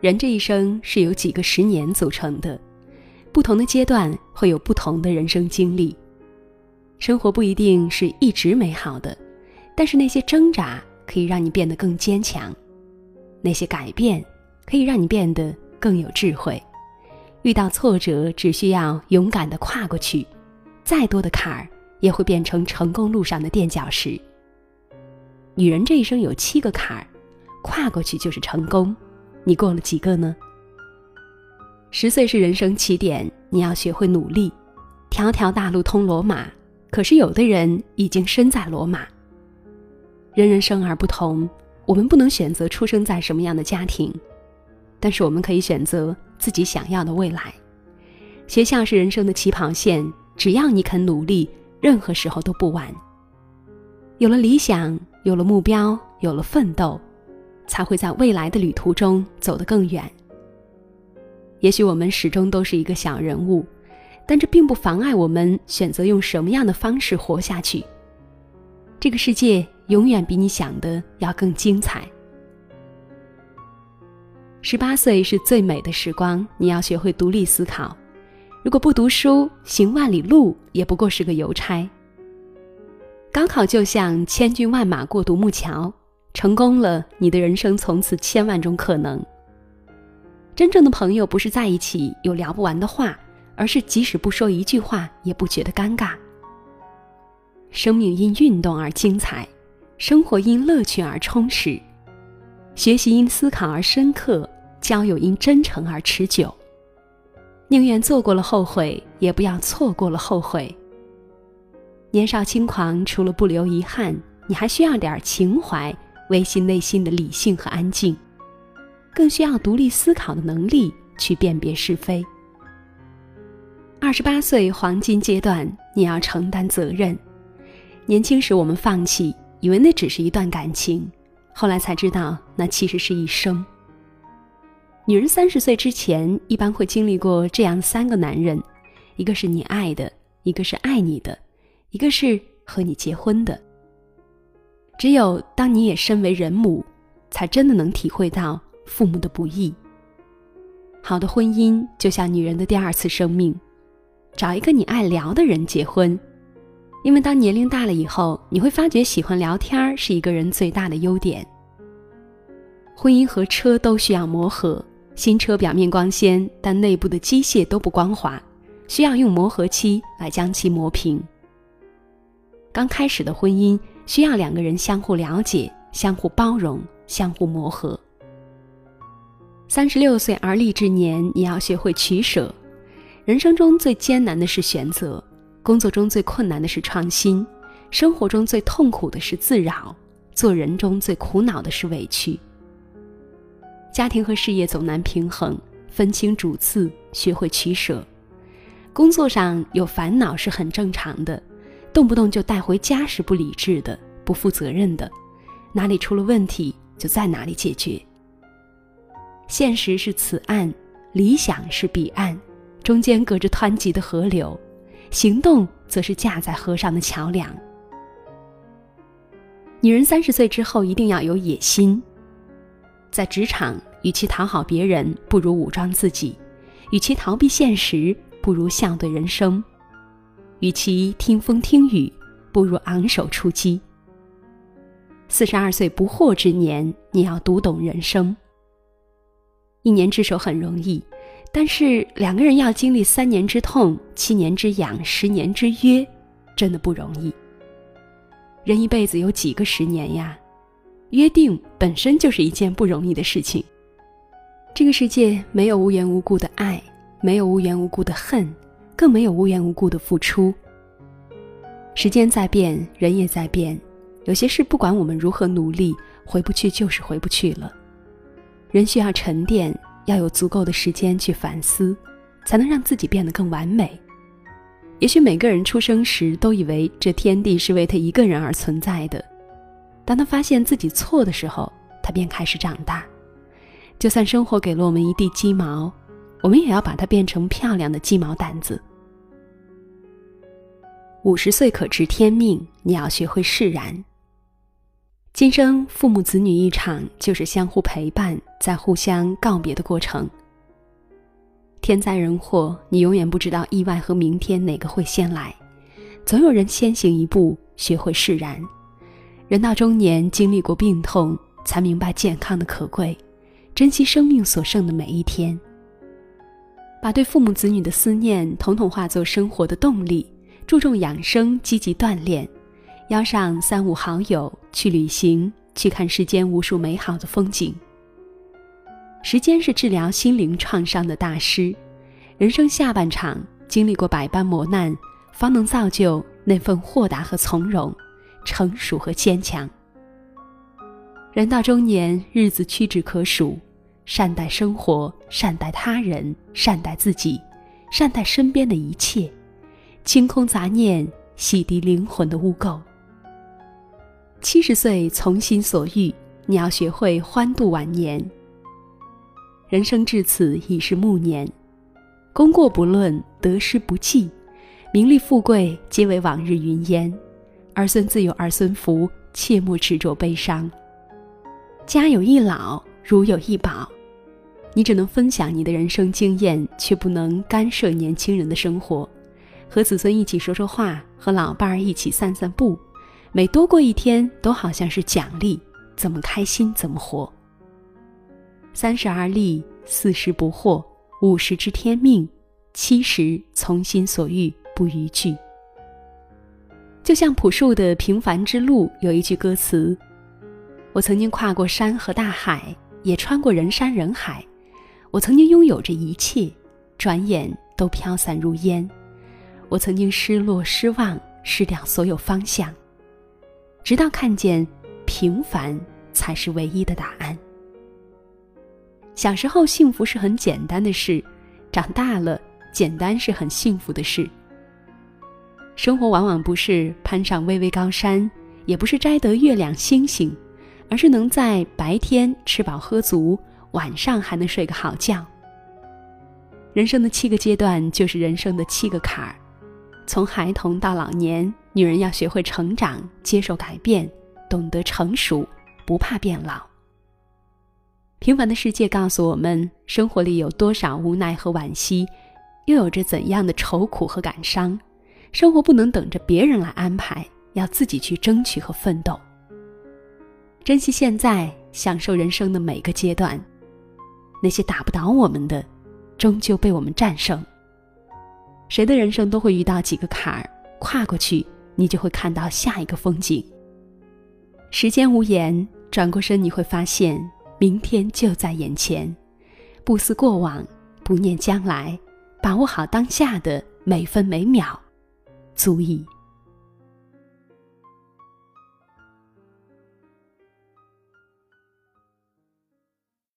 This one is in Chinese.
人这一生是由几个十年组成的，不同的阶段会有不同的人生经历。生活不一定是一直美好的，但是那些挣扎可以让你变得更坚强，那些改变可以让你变得更有智慧。遇到挫折，只需要勇敢的跨过去，再多的坎儿也会变成成功路上的垫脚石。女人这一生有七个坎儿，跨过去就是成功。你过了几个呢？十岁是人生起点，你要学会努力。条条大路通罗马，可是有的人已经身在罗马。人人生而不同，我们不能选择出生在什么样的家庭，但是我们可以选择自己想要的未来。学校是人生的起跑线，只要你肯努力，任何时候都不晚。有了理想，有了目标，有了奋斗。才会在未来的旅途中走得更远。也许我们始终都是一个小人物，但这并不妨碍我们选择用什么样的方式活下去。这个世界永远比你想的要更精彩。十八岁是最美的时光，你要学会独立思考。如果不读书，行万里路也不过是个邮差。高考就像千军万马过独木桥。成功了，你的人生从此千万种可能。真正的朋友不是在一起有聊不完的话，而是即使不说一句话也不觉得尴尬。生命因运动而精彩，生活因乐趣而充实，学习因思考而深刻，交友因真诚而持久。宁愿做过了后悔，也不要错过了后悔。年少轻狂，除了不留遗憾，你还需要点情怀。维系内心的理性和安静，更需要独立思考的能力去辨别是非。二十八岁黄金阶段，你要承担责任。年轻时我们放弃，以为那只是一段感情，后来才知道那其实是一生。女人三十岁之前，一般会经历过这样三个男人：一个是你爱的，一个是爱你的，一个是和你结婚的。只有当你也身为人母，才真的能体会到父母的不易。好的婚姻就像女人的第二次生命，找一个你爱聊的人结婚，因为当年龄大了以后，你会发觉喜欢聊天是一个人最大的优点。婚姻和车都需要磨合，新车表面光鲜，但内部的机械都不光滑，需要用磨合期来将其磨平。刚开始的婚姻。需要两个人相互了解、相互包容、相互磨合。三十六岁而立之年，你要学会取舍。人生中最艰难的是选择，工作中最困难的是创新，生活中最痛苦的是自扰，做人中最苦恼的是委屈。家庭和事业总难平衡，分清主次，学会取舍。工作上有烦恼是很正常的。动不动就带回家是不理智的、不负责任的，哪里出了问题就在哪里解决。现实是此岸，理想是彼岸，中间隔着湍急的河流，行动则是架在河上的桥梁。女人三十岁之后一定要有野心，在职场，与其讨好别人，不如武装自己；与其逃避现实，不如笑对人生。与其听风听雨，不如昂首出击。四十二岁不惑之年，你要读懂人生。一年之手很容易，但是两个人要经历三年之痛、七年之痒、十年之约，真的不容易。人一辈子有几个十年呀？约定本身就是一件不容易的事情。这个世界没有无缘无故的爱，没有无缘无故的恨。更没有无缘无故的付出。时间在变，人也在变，有些事不管我们如何努力，回不去就是回不去了。人需要沉淀，要有足够的时间去反思，才能让自己变得更完美。也许每个人出生时都以为这天地是为他一个人而存在的，当他发现自己错的时候，他便开始长大。就算生活给了我们一地鸡毛，我们也要把它变成漂亮的鸡毛掸子。五十岁可知天命，你要学会释然。今生父母子女一场，就是相互陪伴，在互相告别的过程。天灾人祸，你永远不知道意外和明天哪个会先来，总有人先行一步，学会释然。人到中年，经历过病痛，才明白健康的可贵，珍惜生命所剩的每一天。把对父母子女的思念统统化作生活的动力，注重养生，积极锻炼。邀上三五好友去旅行，去看世间无数美好的风景。时间是治疗心灵创伤的大师，人生下半场经历过百般磨难，方能造就那份豁达和从容，成熟和坚强。人到中年，日子屈指可数，善待生活，善待他人，善待自己，善待身边的一切，清空杂念，洗涤灵魂的污垢。七十岁从心所欲，你要学会欢度晚年。人生至此已是暮年，功过不论，得失不计，名利富贵皆为往日云烟。儿孙自有儿孙福，切莫执着悲伤。家有一老，如有一宝。你只能分享你的人生经验，却不能干涉年轻人的生活。和子孙一起说说话，和老伴儿一起散散步。每多过一天，都好像是奖励，怎么开心怎么活。三十而立，四十不惑，五十知天命，七十从心所欲不逾矩。就像朴树的《平凡之路》有一句歌词：“我曾经跨过山和大海，也穿过人山人海，我曾经拥有着一切，转眼都飘散如烟。我曾经失落、失望，失掉所有方向。”直到看见，平凡才是唯一的答案。小时候，幸福是很简单的事；长大了，简单是很幸福的事。生活往往不是攀上巍巍高山，也不是摘得月亮星星，而是能在白天吃饱喝足，晚上还能睡个好觉。人生的七个阶段，就是人生的七个坎儿。从孩童到老年，女人要学会成长，接受改变，懂得成熟，不怕变老。平凡的世界告诉我们，生活里有多少无奈和惋惜，又有着怎样的愁苦和感伤。生活不能等着别人来安排，要自己去争取和奋斗。珍惜现在，享受人生的每个阶段。那些打不倒我们的，终究被我们战胜。谁的人生都会遇到几个坎儿，跨过去，你就会看到下一个风景。时间无言，转过身你会发现，明天就在眼前。不思过往，不念将来，把握好当下的每分每秒，足以。